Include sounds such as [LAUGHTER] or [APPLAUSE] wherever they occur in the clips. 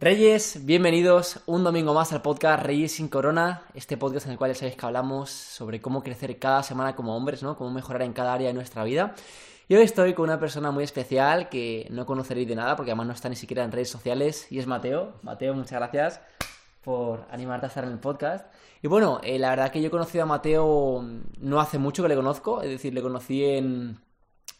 Reyes, bienvenidos un domingo más al podcast Reyes sin Corona, este podcast en el cual ya sabéis que hablamos sobre cómo crecer cada semana como hombres, ¿no? Cómo mejorar en cada área de nuestra vida. Y hoy estoy con una persona muy especial que no conoceréis de nada porque además no está ni siquiera en redes sociales y es Mateo. Mateo, muchas gracias por animarte a estar en el podcast. Y bueno, eh, la verdad que yo he conocido a Mateo no hace mucho que le conozco, es decir, le conocí en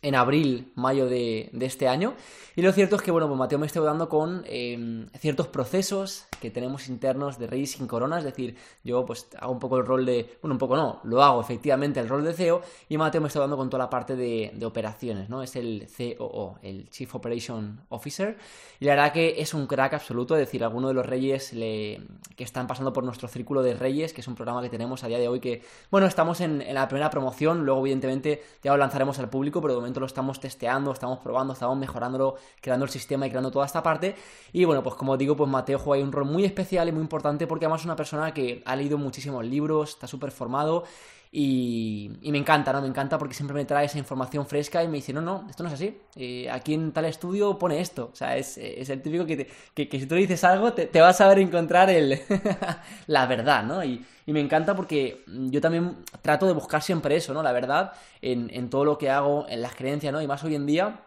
en abril, mayo de, este año. Y lo cierto es que, bueno, pues Mateo me está ayudando con em, ciertos procesos que tenemos internos de Reyes sin Corona, es decir, yo pues hago un poco el rol de, bueno, un poco no, lo hago efectivamente el rol de CEO y Mateo me está dando con toda la parte de, operaciones, ¿no? Es el COO, el Chief Operation Officer. Y la verdad que es un crack absoluto, es decir, algunos de los reyes le, que están pasando por nuestro círculo de reyes, que es un programa que tenemos a día de hoy que, bueno, estamos en, en la primera promoción, luego evidentemente ya lo lanzaremos al público, pero de momento lo estamos testeando, estamos probando, estamos mejorándolo, creando el sistema y creando toda esta parte. Y bueno, pues como digo, pues Mateo juega un rol muy especial y muy importante porque además es una persona que ha leído muchísimos libros, está súper formado y, me encanta, ¿no? Me encanta porque siempre me trae esa información fresca y me dice, no, no, esto no es así. Eh, aquí en tal estudio pone esto. O sea, es, el típico que, que, si tú dices algo te, te vas a ver encontrar el [LAUGHS] la verdad, ¿no? Y, y, me encanta porque yo también trato de buscar siempre eso, ¿no? La verdad en, en todo lo que hago, en las creencias, ¿no? Y más hoy en día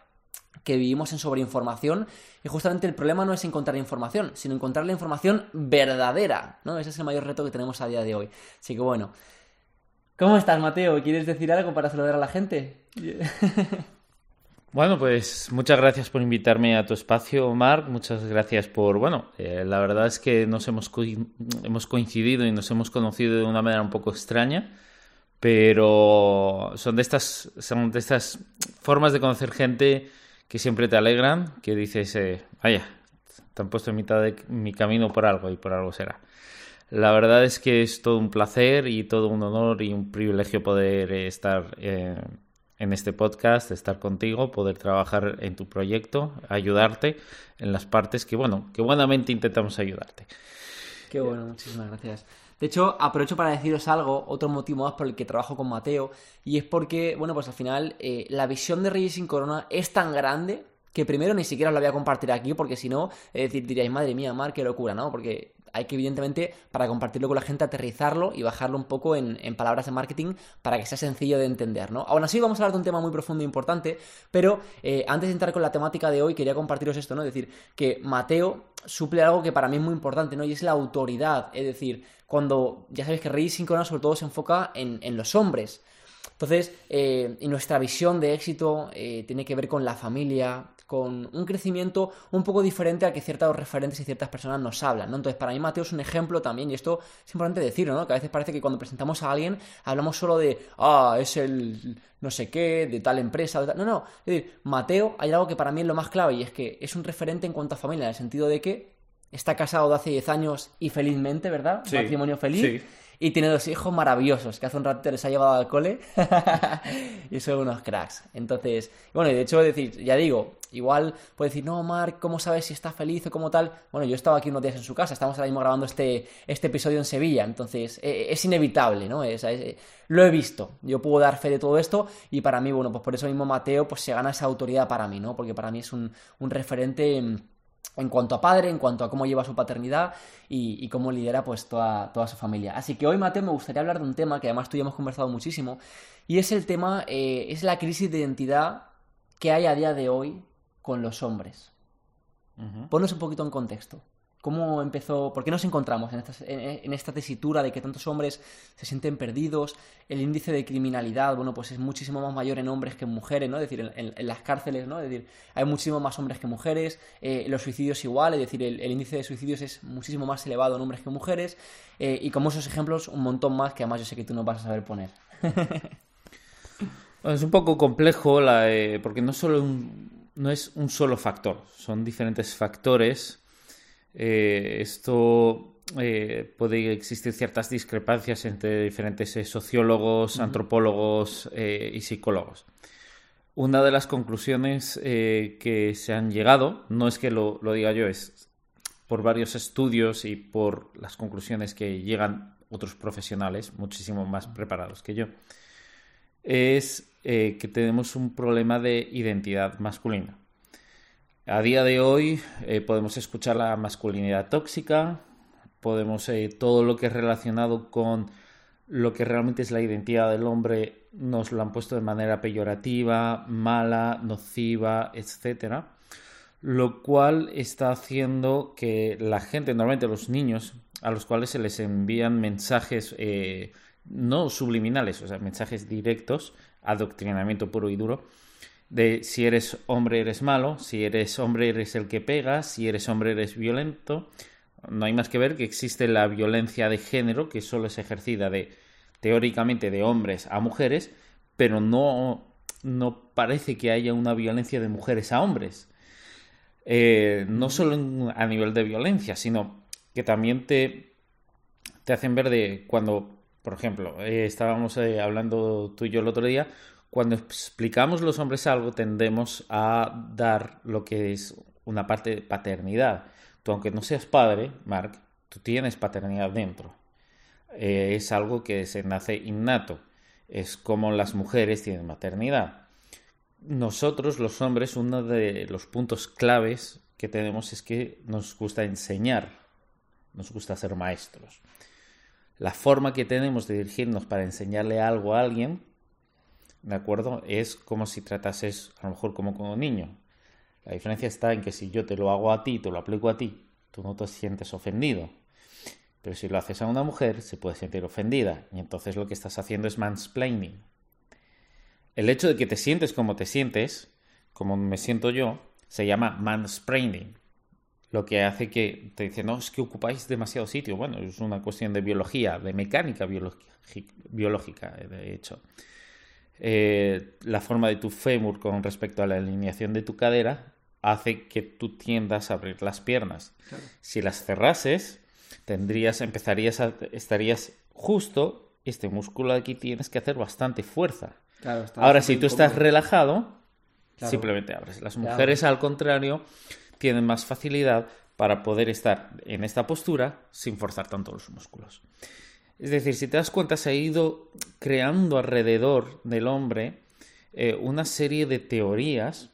que vivimos en sobreinformación y justamente el problema no es encontrar información, sino encontrar la información verdadera, ¿no? Ese es el mayor reto que tenemos a día de hoy. Así que bueno, ¿Cómo estás, Mateo? ¿Quieres decir algo para saludar a la gente? [LAUGHS] Bueno, pues muchas gracias por invitarme a tu espacio, Marc. Muchas gracias por, bueno, eh, la verdad es que nos hemos, hemos coincidido y nos hemos conocido de una manera un poco extraña, pero son de estas, son de estas formas de conocer gente que siempre te alegran, que dices, eh, vaya, te han puesto en mitad de mi camino por algo y por algo será. La verdad es que es todo un placer y todo un honor y un privilegio poder eh, estar eh, en este podcast, estar contigo, poder trabajar en tu proyecto, ayudarte en las partes que, bueno, que buenamente intentamos ayudarte. Qué bueno, muchísimas gracias. De hecho, aprovecho para deciros algo, otro motivo más por el que trabajo con Mateo, y es porque, bueno, pues al final eh, la visión de Reyes sin Corona es tan grande que primero ni siquiera os la voy a compartir aquí, porque si no, es diríais, madre mía, Mar, qué locura, ¿no? Porque hay que evidentemente para compartirlo con la gente aterrizarlo y bajarlo un poco en, palabras de marketing para que sea sencillo de entender, ¿no? Aún así vamos a hablar de un tema muy profundo e importante, pero eh, antes de entrar con la temática de hoy quería compartiros esto, ¿no? Es decir, que Mateo suple algo que para mí es muy importante, ¿no? Y es la autoridad, es decir, cuando ya sabéis que Reyes Sincrona sobre todo se enfoca en, en los hombres. Entonces, eh, y nuestra visión de éxito eh, tiene que ver con la familia, con un crecimiento un poco diferente al que ciertos referentes y ciertas personas nos hablan, ¿no? Entonces, para mí Mateo es un ejemplo también, y esto es importante decirlo, ¿no? Que a veces parece que cuando presentamos a alguien hablamos solo de, ah, es el no sé qué, de tal empresa, de tal... No, no, es decir, Mateo hay algo que para mí es lo más clave, y es que es un referente en cuanto a familia, en el sentido de que está casado de hace 10 años y felizmente, ¿verdad? Sí, Matrimonio feliz. Sí y tiene dos hijos maravillosos que hace un rato les ha llevado al cole [LAUGHS] y son unos cracks. Entonces, bueno, y de hecho, decir, ya digo, igual puede decir, no, Mark, ¿cómo sabes si está feliz o como tal? Bueno, yo estaba aquí unos días en su casa, estamos ahora mismo grabando este, este episodio en Sevilla, entonces e, e, es inevitable, ¿no? Es, lo he visto, yo puedo dar fe de todo esto y para mí, bueno, pues por eso mismo Mateo pues se gana esa autoridad para mí, ¿no? Porque para mí es un, un referente en cuanto a padre, en cuanto a cómo lleva su paternidad y, cómo lidera pues toda, toda, su familia. Así que hoy, Mateo, me gustaría hablar de un tema que además tú y yo hemos conversado muchísimo, y es el tema, eh, es la crisis de identidad que hay a día de hoy con los hombres. Ponnos un poquito en contexto. ¿Cómo empezó? ¿Por qué nos encontramos en esta, en, esta tesitura de que tantos hombres se sienten perdidos? El índice de criminalidad, bueno, pues es muchísimo más mayor en hombres que en mujeres, ¿no? Es decir, en, las cárceles, ¿no? Es decir, hay muchísimo más hombres que mujeres, eh, los suicidios igual, es decir, el, índice de suicidios es muchísimo más elevado en hombres que en mujeres, eh, y como esos ejemplos, un montón más que además yo sé que tú no vas a saber poner. [LAUGHS] es un poco complejo eh, porque no, solo no es un solo factor, son diferentes factores eh, esto eh, puede existir ciertas discrepancias entre diferentes eh, sociólogos, antropólogos y psicólogos. Una de las conclusiones que se han llegado, no es que lo, diga yo, es por varios estudios y por las conclusiones que llegan otros profesionales muchísimo más preparados que yo, es que tenemos un problema de identidad masculina. A día de hoy eh, podemos escuchar la masculinidad tóxica, podemos eh, todo lo que es relacionado con lo que realmente es la identidad del hombre nos lo han puesto de manera peyorativa, mala, nociva, etcétera, lo cual está haciendo que la gente, normalmente los niños, a los cuales se les envían mensajes eh, no subliminales, o sea, mensajes directos, adoctrinamiento puro y duro, de si eres hombre eres malo, si eres hombre eres el que pega, si eres hombre eres violento. No hay más que ver que existe la violencia de género, que solo es ejercida de teóricamente de hombres a mujeres, pero no, no parece que haya una violencia de mujeres a hombres. Eh, no solo a nivel de violencia, sino que también te, te hacen ver de cuando, por ejemplo, eh, estábamos eh, hablando tú y yo el otro día, cuando explicamos los hombres algo tendemos a dar lo que es una parte de paternidad. Tú, aunque no seas padre, Mark, tú tienes paternidad dentro. Eh, es algo que se nace innato. Es como las mujeres tienen maternidad. Nosotros, los hombres, uno de los puntos claves que tenemos es que nos gusta enseñar, nos gusta ser maestros. La forma que tenemos de dirigirnos para enseñarle algo a alguien, ¿de acuerdo? Es como si tratases a lo mejor como con un niño. La diferencia está en que si yo te lo hago a ti, te lo aplico a ti, tú no te sientes ofendido pero si lo haces a una mujer, se puede sentir ofendida y entonces lo que estás haciendo es mansplaining. El hecho de que te sientes como te sientes, como me siento yo, se llama mansplaining. Lo que hace que te dicen, no, es que ocupáis demasiado sitio. Bueno, es una cuestión de biología, de mecánica biológica, de hecho. Eh, la forma de tu fémur con respecto a la alineación de tu cadera hace que tú tiendas a abrir las piernas. Si las cerrases, tendrías, empezarías a, estarías justo, este músculo aquí tienes que hacer bastante fuerza. Ahora, si tú estás relajado, simplemente abres. Las mujeres, al contrario, tienen más facilidad para poder estar en esta postura sin forzar tanto los músculos. Es decir, si te das cuenta, se ha ido creando alrededor del hombre eh, una serie de teorías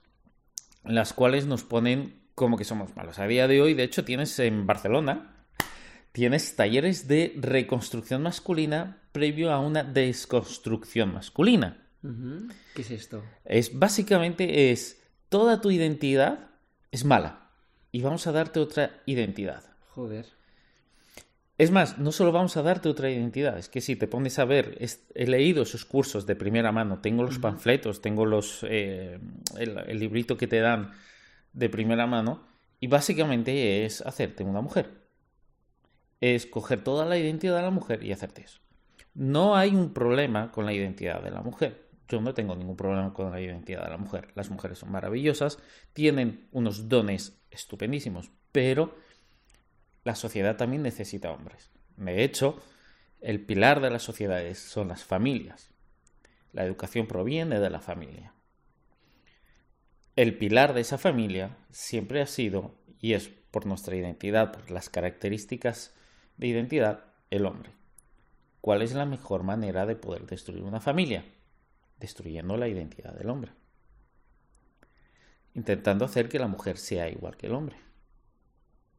en las cuales nos ponen como que somos malos. A día de hoy, de hecho, tienes en Barcelona, tienes talleres de reconstrucción masculina previo a una desconstrucción masculina. ¿Qué es esto? Es básicamente es toda tu identidad es mala y vamos a darte otra identidad. Joder. Es más, no solo vamos a darte otra identidad, es que si te pones a ver, he leído esos cursos de primera mano, tengo los panfletos, tengo los eh, el librito que te dan de primera mano y básicamente es hacerte una mujer es coger toda la identidad de la mujer y hacerte eso. No hay un problema con la identidad de la mujer. Yo no tengo ningún problema con la identidad de la mujer. Las mujeres son maravillosas, tienen unos dones estupendísimos, pero la sociedad también necesita hombres. De hecho, el pilar de las sociedades son las familias. La educación proviene de la familia. El pilar de esa familia siempre ha sido, y es por nuestra identidad, por las características de identidad, el hombre. ¿Cuál es la mejor manera de poder destruir una familia? Destruyendo la identidad del hombre. Intentando hacer que la mujer sea igual que el hombre.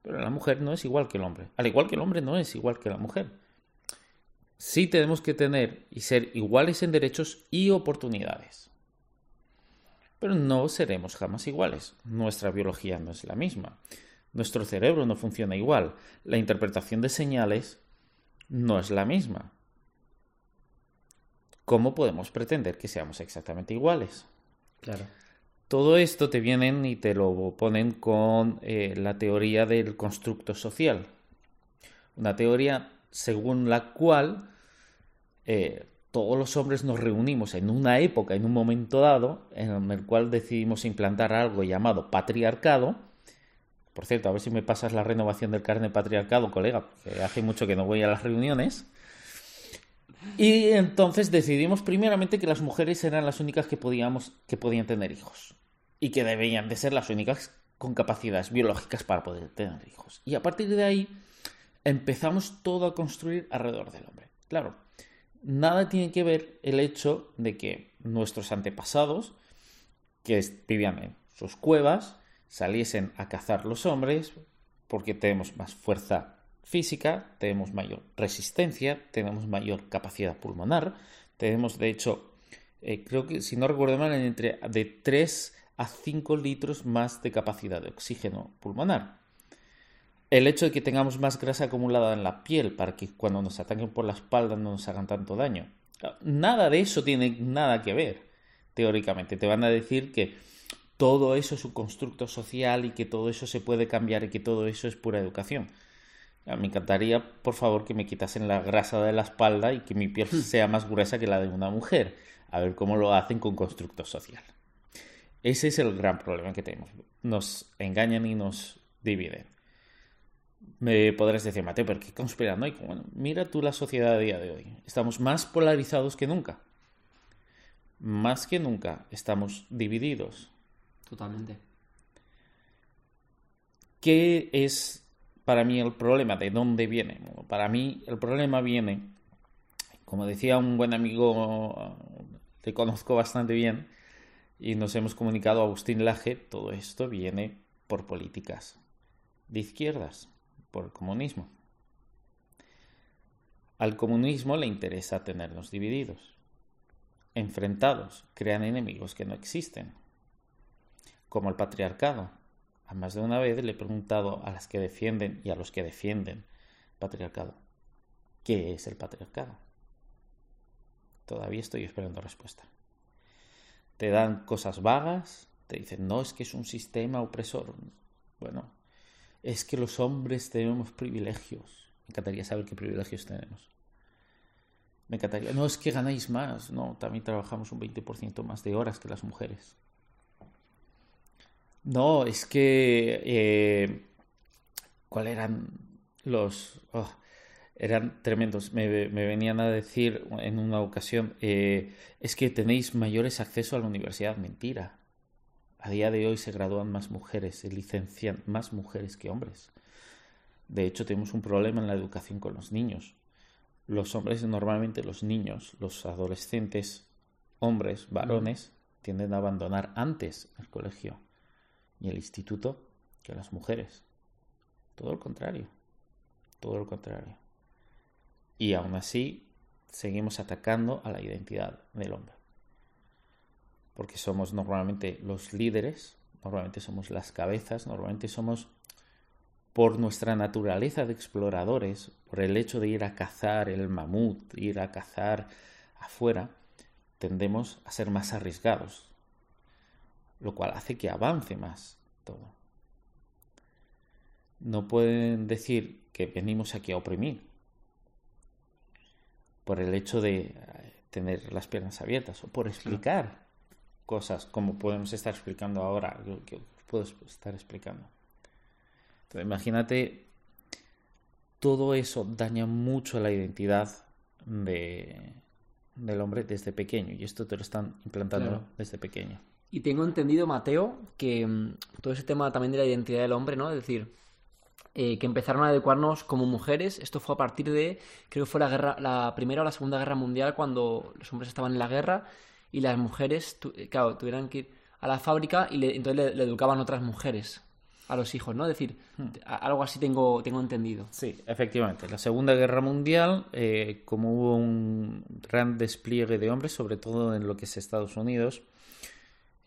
Pero la mujer no es igual que el hombre. Al igual que el hombre no es igual que la mujer. Sí tenemos que tener y ser iguales en derechos y oportunidades. Pero no seremos jamás iguales. Nuestra biología no es la misma. Nuestro cerebro no funciona igual. La interpretación de señales no es la misma. ¿Cómo podemos pretender que seamos exactamente iguales? Claro. Todo esto te vienen y te lo ponen con eh, la teoría del constructo social. Una teoría según la cual eh, todos los hombres nos reunimos en una época, en un momento dado, en el cual decidimos implantar algo llamado patriarcado, por cierto, a ver si me pasas la renovación del carne patriarcado, colega, porque hace mucho que no voy a las reuniones. Y entonces decidimos primeramente que las mujeres eran las únicas que, podíamos, que podían tener hijos. Y que debían de ser las únicas con capacidades biológicas para poder tener hijos. Y a partir de ahí empezamos todo a construir alrededor del hombre. Claro, nada tiene que ver el hecho de que nuestros antepasados, que vivían en sus cuevas, saliesen a cazar los hombres porque tenemos más fuerza física, tenemos mayor resistencia, tenemos mayor capacidad pulmonar, tenemos de hecho, eh, creo que si no recuerdo mal, entre de 3 a 5 litros más de capacidad de oxígeno pulmonar. El hecho de que tengamos más grasa acumulada en la piel para que cuando nos ataquen por la espalda no nos hagan tanto daño. Nada de eso tiene nada que ver, teóricamente. Te van a decir que todo eso es un constructo social y que todo eso se puede cambiar y que todo eso es pura educación. Me encantaría, por favor, que me quitasen la grasa de la espalda y que mi piel hmm. sea más gruesa que la de una mujer. A ver cómo lo hacen con constructo social. Ese es el gran problema que tenemos. Nos engañan y nos dividen. Me podrás decir, Mateo, ¿pero qué conspiranoico? Bueno, mira tú la sociedad a día de hoy. Estamos más polarizados que nunca. Más que nunca estamos divididos. Totalmente. ¿Qué es para mí el problema? ¿De dónde viene? para mí el problema viene, como decía un buen amigo, te conozco bastante bien, y nos hemos comunicado a Agustín Laje, todo esto viene por políticas de izquierdas por el comunismo. Al comunismo le interesa tenernos divididos, enfrentados, crean enemigos que no existen, como el patriarcado. A más de una vez le he preguntado a las que defienden y a los que defienden patriarcado, ¿qué es el patriarcado? Todavía estoy esperando respuesta. Te dan cosas vagas, te dicen, no, es que es un sistema opresor. Bueno, es que los hombres tenemos privilegios. Me encantaría saber qué privilegios tenemos. Me encantaría. No es que ganáis más, no, también trabajamos un 20% más de horas que las mujeres. No, es que. Eh, ¿Cuáles eran los.? Oh, eran tremendos. Me, venían a decir en una ocasión: eh, es que tenéis mayores acceso a la universidad. Mentira. A día de hoy se gradúan más mujeres, se licencian más mujeres que hombres. De hecho, tenemos un problema en la educación con los niños. Los hombres, normalmente los niños, los adolescentes, hombres, varones, tienden a abandonar antes el colegio y el instituto que las mujeres. Todo lo contrario. Todo lo contrario. Y aún así, seguimos atacando a la identidad del hombre porque somos normalmente los líderes, normalmente somos las cabezas, normalmente somos por nuestra naturaleza de exploradores, por el hecho de ir a cazar el mamut, ir a cazar afuera, tendemos a ser más arriesgados, lo cual hace que avance más todo. No pueden decir que venimos aquí a oprimir por el hecho de eh, tener las piernas abiertas o por explicar cosas como podemos estar explicando ahora, que puedo estar explicando. Entonces, imagínate, todo eso daña mucho la identidad de, del hombre desde pequeño y esto te lo están implantando desde pequeño. Y tengo entendido, Mateo, que mm, todo ese tema también de la identidad del hombre, ¿no? Es decir, eh, que empezaron a adecuarnos como mujeres. Esto fue a partir de, creo que fue la guerra, la primera o la segunda guerra mundial, cuando los hombres estaban en la guerra y las mujeres, eh, claro, tuvieran que ir a la fábrica y entonces le, educaban otras mujeres a los hijos, ¿no? Es decir, hmm. algo así tengo, tengo entendido. Sí, efectivamente. La Segunda Guerra Mundial, eh, como hubo un gran despliegue de hombres, sobre todo en lo que es Estados Unidos,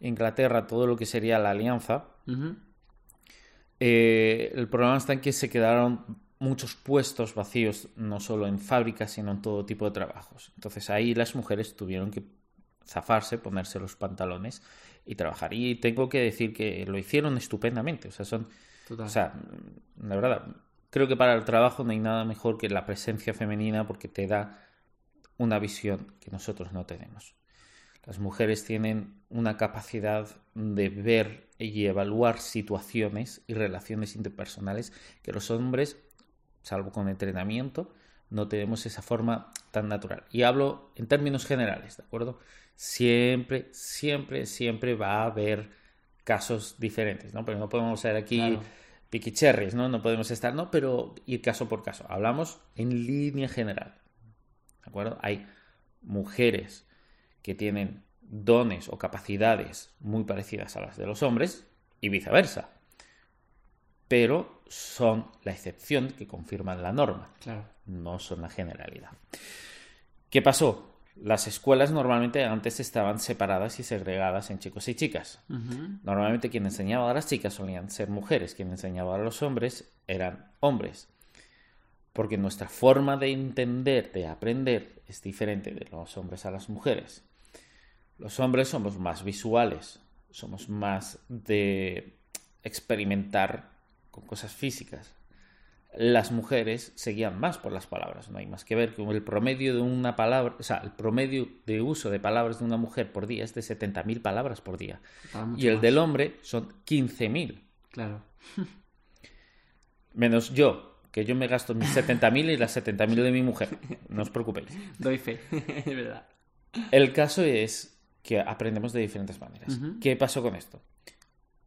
Inglaterra, todo lo que sería la alianza, eh, el problema está en que se quedaron muchos puestos vacíos, no solo en fábricas, sino en todo tipo de trabajos. Entonces ahí las mujeres tuvieron que zafarse, ponerse los pantalones y trabajar. Y tengo que decir que lo hicieron estupendamente. O sea, son. O sea, la verdad, creo que para el trabajo no hay nada mejor que la presencia femenina porque te da una visión que nosotros no tenemos. Las mujeres tienen una capacidad de ver y evaluar situaciones y relaciones interpersonales que los hombres, salvo con entrenamiento, no tenemos esa forma tan natural. Y hablo en términos generales, ¿de acuerdo? siempre, siempre, siempre va a haber casos diferentes, ¿no? Pero no podemos ser aquí piquicherris, ¿no? No podemos estar, no, pero ir caso por caso. Hablamos en línea general, ¿de acuerdo? Hay mujeres que tienen dones o capacidades muy parecidas a las de los hombres y viceversa. Pero son la excepción que confirman la norma. Claro. No son la generalidad. ¿Qué pasó? Las escuelas normalmente antes estaban separadas y segregadas en chicos y chicas. Normalmente quien enseñaba a las chicas solían ser mujeres, quien enseñaba a los hombres eran hombres. Porque nuestra forma de entender, de aprender, es diferente de los hombres a las mujeres. Los hombres somos más visuales, somos más de experimentar con cosas físicas las mujeres seguían más por las palabras. No hay más que ver que el promedio de una palabra, o sea, el promedio de uso de palabras de una mujer por día es de 70.000 palabras por día. Y el del hombre son 15.000. Claro. Menos yo, que yo me gasto mis 70.000 y las 70.000 de mi mujer. No os preocupéis. [LAUGHS] Doy fe, [LAUGHS] es verdad. El caso es que aprendemos de diferentes maneras. ¿Qué pasó con esto?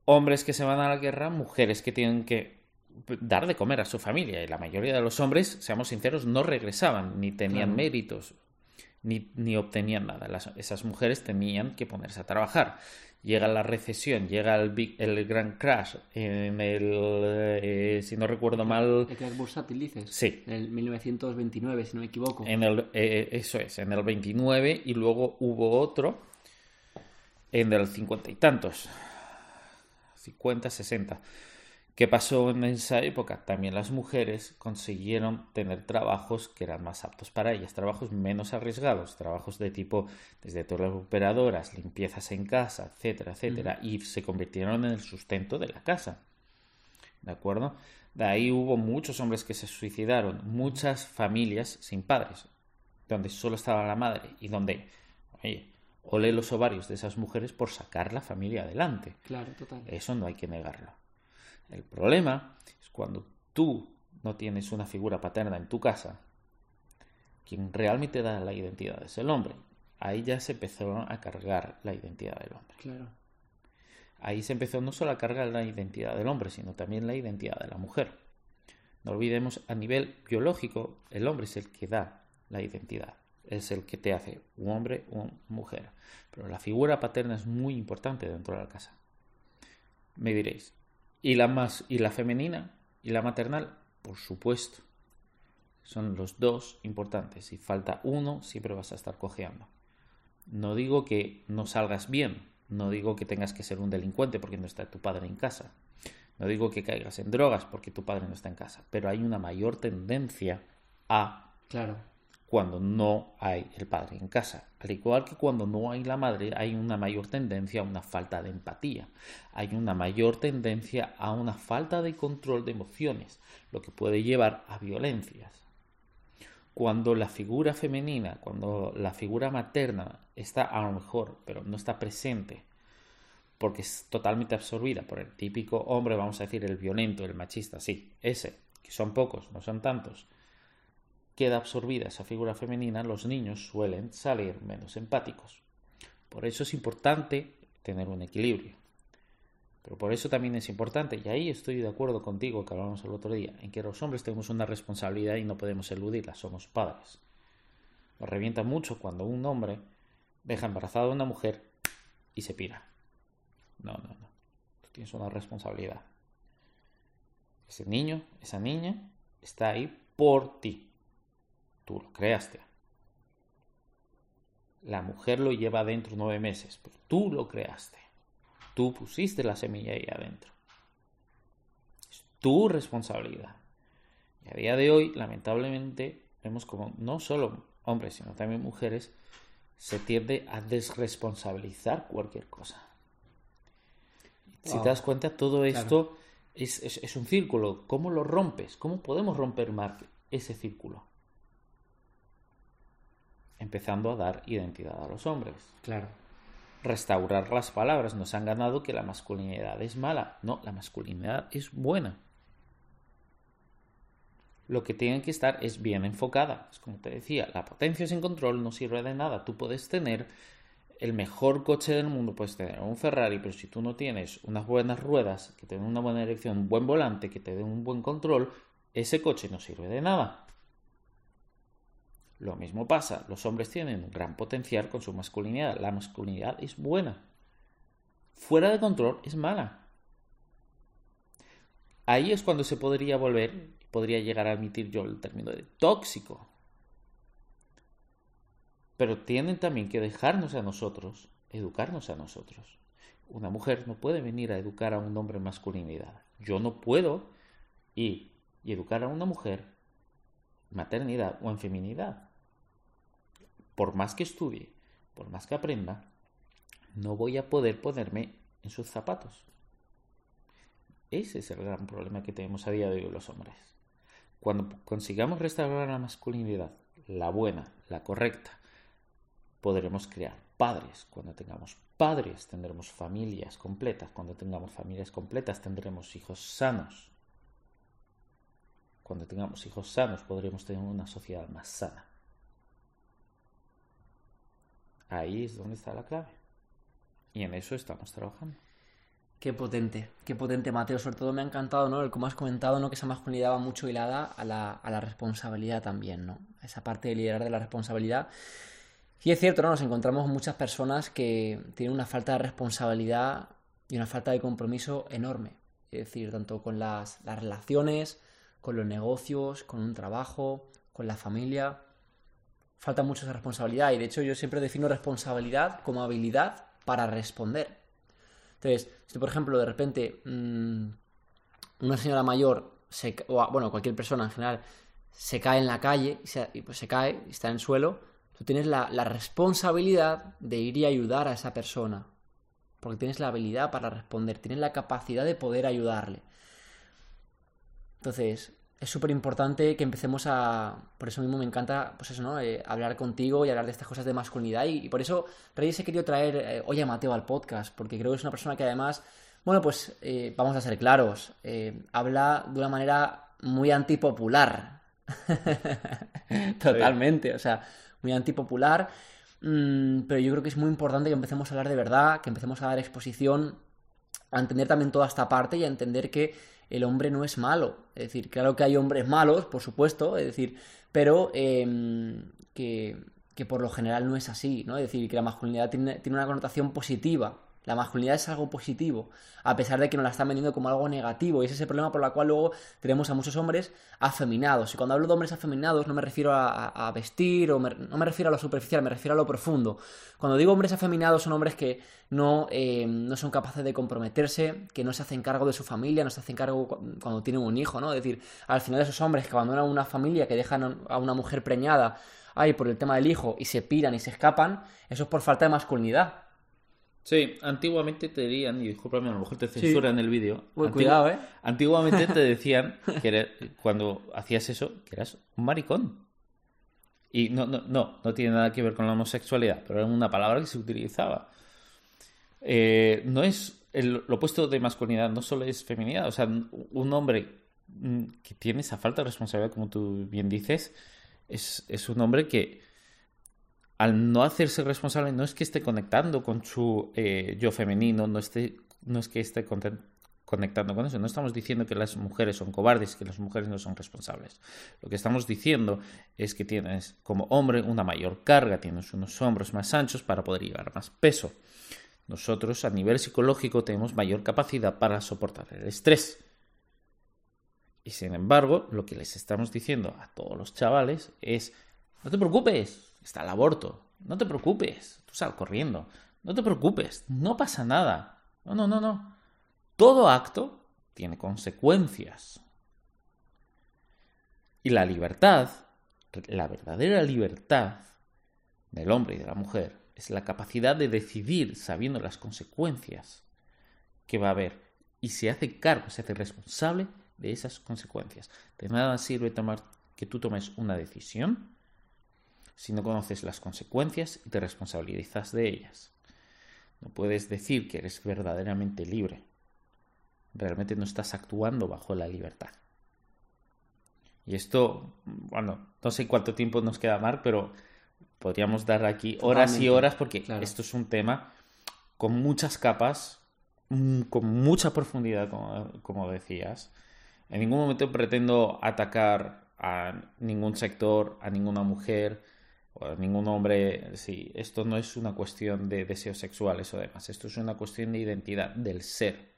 Hombres que se van a la guerra, mujeres que tienen que dar de comer a su familia. Y la mayoría de los hombres, seamos sinceros, no regresaban, ni tenían méritos, ni, ni, obtenían nada. esas mujeres tenían que ponerse a trabajar. Llega la recesión, llega el, big, el gran crash en el, eh, si no recuerdo mal... El crash bursátil, dices. Sí. En el 1929, si no me equivoco. En el, eh, eso es, en el 29 y luego hubo otro en el cincuenta y tantos. 50, 60. ¿Qué pasó en esa época? También las mujeres consiguieron tener trabajos que eran más aptos para ellas, trabajos menos arriesgados, trabajos de tipo desde todas las operadoras, limpiezas en casa, etcétera, etcétera, y se convirtieron en el sustento de la casa. ¿De acuerdo? De ahí hubo muchos hombres que se suicidaron, muchas familias sin padres, donde solo estaba la madre y donde, oye, olé los ovarios de esas mujeres por sacar la familia adelante. Claro, total. Eso no hay que negarlo. El problema es cuando tú no tienes una figura paterna en tu casa, quien realmente da la identidad es el hombre. Ahí ya se empezó a cargar la identidad del hombre. Claro. Ahí se empezó no solo a cargar la identidad del hombre, sino también la identidad de la mujer. No olvidemos, a nivel biológico, el hombre es el que da la identidad, es el que te hace un hombre o una mujer. Pero la figura paterna es muy importante dentro de la casa. Me diréis, ¿Y la, más, ¿Y la femenina? ¿Y la maternal? Por supuesto. Son los dos importantes. Si falta uno, siempre vas a estar cojeando. No digo que no salgas bien. No digo que tengas que ser un delincuente porque no está tu padre en casa. No digo que caigas en drogas porque tu padre no está en casa. Pero hay una mayor tendencia a claro cuando no hay el padre en casa. Al igual que cuando no hay la madre, hay una mayor tendencia a una falta de empatía. Hay una mayor tendencia a una falta de control de emociones, lo que puede llevar a violencias. Cuando la figura femenina, cuando la figura materna está a lo mejor, pero no está presente, porque es totalmente absorbida por el típico hombre, vamos a decir, el violento, el machista, sí, ese, que son pocos, no son tantos, queda absorbida esa figura femenina, los niños suelen salir menos empáticos. Por eso es importante tener un equilibrio. Pero por eso también es importante, y ahí estoy de acuerdo contigo que hablamos el otro día, en que los hombres tenemos una responsabilidad y no podemos eludirla, somos padres. Nos revienta mucho cuando un hombre deja embarazada a una mujer y se pira. No, no, no. Tú tienes una responsabilidad. Ese niño, esa niña, está ahí por ti. Tú lo creaste. La mujer lo lleva adentro nueve meses, pero tú lo creaste. Tú pusiste la semilla ahí adentro. Es tu responsabilidad. Y a día de hoy, lamentablemente, vemos como no solo hombres, sino también mujeres, se tiende a desresponsabilizar cualquier cosa. Si te das cuenta, todo esto es, es, un círculo. ¿Cómo lo rompes? ¿Cómo podemos romper, Mark, ese círculo? Empezando a dar identidad a los hombres. Claro. Restaurar las palabras. Nos han ganado que la masculinidad es mala. No, la masculinidad es buena. Lo que tiene que estar es bien enfocada. Es como te decía, la potencia sin control no sirve de nada. Tú puedes tener el mejor coche del mundo, puedes tener un Ferrari, pero si tú no tienes unas buenas ruedas, que te den una buena dirección, un buen volante, que te den un buen control, ese coche no sirve de nada. Lo mismo pasa, los hombres tienen un gran potencial con su masculinidad. La masculinidad es buena. Fuera de control es mala. ahí es cuando se podría volver, podría llegar a admitir yo el término de tóxico. Pero tienen también que dejarnos a nosotros, educarnos a nosotros. Una mujer no puede venir a educar a un hombre en masculinidad. Yo no puedo ir y educar a una mujer en maternidad o en feminidad. Por más que estudie, por más que aprenda, no voy a poder ponerme en sus zapatos. Ese es el gran problema que tenemos a día de hoy los hombres. Cuando consigamos restaurar la masculinidad, la buena, la correcta, podremos crear padres. Cuando tengamos padres, tendremos familias completas. Cuando tengamos familias completas, tendremos hijos sanos. Cuando tengamos hijos sanos, podremos tener una sociedad más sana. Ahí es donde está la clave. Y en eso estamos trabajando. Qué potente, qué potente, Mateo. Sobre todo me ha encantado, ¿no? El como has comentado, ¿no? Que esa masculinidad va mucho hilada a la, a la responsabilidad también, ¿no? Esa parte de liderar de la responsabilidad. Y es cierto, ¿no? Nos encontramos muchas personas que tienen una falta de responsabilidad y una falta de compromiso enorme. Es decir, tanto con las, las relaciones, con los negocios, con un trabajo, con la familia. Falta mucho esa responsabilidad. Y de hecho, yo siempre defino responsabilidad como habilidad para responder. Entonces, si por ejemplo de repente mmm, una señora mayor, se, o bueno, cualquier persona en general, se cae en la calle y, se, pues se cae y está en el suelo, tú tienes la, responsabilidad de ir y ayudar a esa persona. Porque tienes la habilidad para responder, tienes la capacidad de poder ayudarle. Entonces, es súper importante que empecemos a. Por eso mismo me encanta, pues eso, ¿no? Eh, hablar contigo y hablar de estas cosas de masculinidad. Y, por eso, Reyes, he querido traer eh, hoy a Mateo al podcast, porque creo que es una persona que además, bueno, pues eh, vamos a ser claros, eh, habla de una manera muy antipopular. [LAUGHS] Totalmente, o sea, muy antipopular. Mmm, pero yo creo que es muy importante que empecemos a hablar de verdad, que empecemos a dar exposición, a entender también toda esta parte y a entender que el hombre no es malo. Es decir, claro que hay hombres malos, por supuesto, es decir, pero eh, que, que, por lo general no es así, ¿no? Es decir, que la masculinidad tiene, tiene una connotación positiva. La masculinidad es algo positivo, a pesar de que nos la están vendiendo como algo negativo. Y ese es el problema por el cual luego tenemos a muchos hombres afeminados. Y cuando hablo de hombres afeminados no me refiero a vestir, o me, no me refiero a lo superficial, me refiero a lo profundo. Cuando digo hombres afeminados son hombres que no, eh, no son capaces de comprometerse, que no se hacen cargo de su familia, no se hacen cargo cuando tienen un hijo, ¿no? Es decir, al final esos hombres que abandonan una familia, que dejan a una mujer preñada, ay, por el tema del hijo, y se piran y se escapan, eso es por falta de masculinidad. Sí, antiguamente te dirían, y discúlpame, a lo mejor te censuran sí. el vídeo. Cuidado, ¿eh? Antiguamente te [LAUGHS] decían que era, cuando hacías eso, que eras un maricón. Y no, no, no, no tiene nada que ver con la homosexualidad, pero era una palabra que se utilizaba. Eh, no es el, lo opuesto de masculinidad, no solo es feminidad. O sea, un hombre que tiene esa falta de responsabilidad, como tú bien dices, es, es un hombre que al no hacerse responsable no es que esté conectando con su eh, yo femenino, no, esté, no es que esté conectando con eso. No estamos diciendo que las mujeres son cobardes, que las mujeres no son responsables. Lo que estamos diciendo es que tienes como hombre una mayor carga, tienes unos hombros más anchos para poder llevar más peso. Nosotros a nivel psicológico tenemos mayor capacidad para soportar el estrés. Y sin embargo, lo que les estamos diciendo a todos los chavales es, no te preocupes, está el aborto. No te preocupes, tú sal corriendo. No te preocupes, no pasa nada. No, no, no, no. Todo acto tiene consecuencias. Y la libertad, la verdadera libertad del hombre y de la mujer, es la capacidad de decidir sabiendo las consecuencias que va a haber y se hace cargo, se hace responsable de esas consecuencias. De nada sirve tomar que tú tomes una decisión si no conoces las consecuencias y te responsabilizas de ellas. No puedes decir que eres verdaderamente libre. Realmente no estás actuando bajo la libertad. Y esto, bueno, no sé cuánto tiempo nos queda, Mar, pero podríamos dar aquí horas Totalmente. y horas porque claro. esto es un tema con muchas capas, mm, con mucha profundidad, como, como decías. En ningún momento pretendo atacar a ningún sector, a ninguna mujer, ningún hombre, sí, esto no es una cuestión de deseos sexuales o demás, esto es una cuestión de identidad, del ser.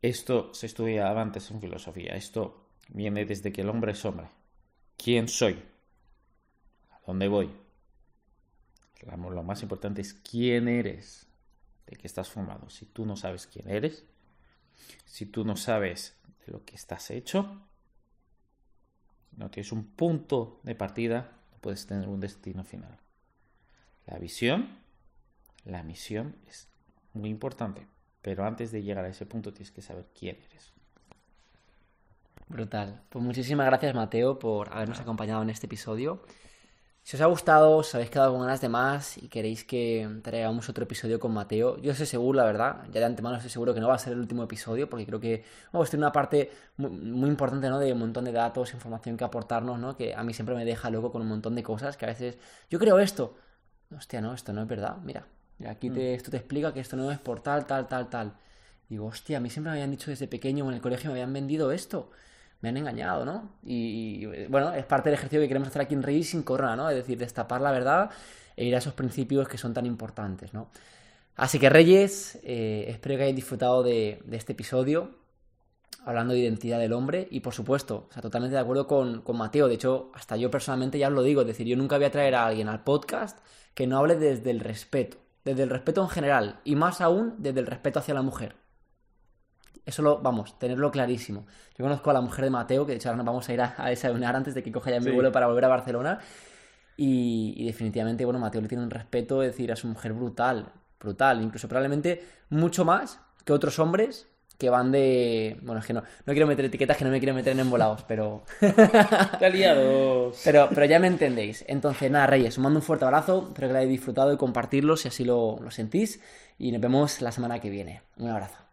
Esto se estudiaba antes en filosofía. Esto viene desde que el hombre es hombre. ¿Quién soy? ¿A dónde voy? Lo más importante es quién eres, de qué estás formado. Si tú no sabes quién eres, si tú no sabes de lo que estás hecho, no tienes un punto de partida, puedes tener un destino final. La visión, la misión es muy importante, pero antes de llegar a ese punto tienes que saber quién eres. Brutal. Pues muchísimas gracias Mateo por habernos acompañado en este episodio. Si os ha gustado, os habéis quedado con ganas de más y queréis que traigamos otro episodio con Mateo, yo estoy seguro, la verdad, ya de antemano estoy seguro que no va a ser el último episodio, porque creo que vamos a tener una parte muy, importante, ¿no? De un montón de datos, información que aportarnos, ¿no? Que a mí siempre me deja loco con un montón de cosas que a veces, yo creo esto, hostia, no, esto no es verdad, mira, aquí te, mm. esto te explica que esto no es por tal, tal, tal, tal. Digo, hostia, a mí siempre me habían dicho desde pequeño en el colegio me habían vendido esto me han engañado, ¿no? Y, bueno, es parte del ejercicio que queremos hacer aquí en Reyes sin corona, ¿no? Es decir, destapar la verdad e ir a esos principios que son tan importantes, ¿no? Así que Reyes, eh, espero que hayáis disfrutado de, este episodio hablando de identidad del hombre y por supuesto, o sea, totalmente de acuerdo con, con, Mateo, de hecho, hasta yo personalmente ya os lo digo, es decir, yo nunca voy a traer a alguien al podcast que no hable desde el respeto, desde el respeto en general y más aún desde el respeto hacia la mujer. Eso lo, vamos, tenerlo clarísimo. Yo conozco a la mujer de Mateo, que de hecho ahora nos vamos a ir a, desayunar antes de que coja ya mi vuelo para volver a Barcelona. Y, definitivamente, bueno, Mateo le tiene un respeto, es decir, a su mujer brutal, brutal, incluso probablemente mucho más que otros hombres que van de. Bueno, es que no, no quiero meter etiquetas que no me quiero meter en embolados, pero. [LAUGHS] Caliados. pero, pero ya me entendéis. Entonces, nada, Reyes, os mando un fuerte abrazo, espero que lo hayáis disfrutado y compartirlo si así lo, lo sentís. Y nos vemos la semana que viene. Un abrazo.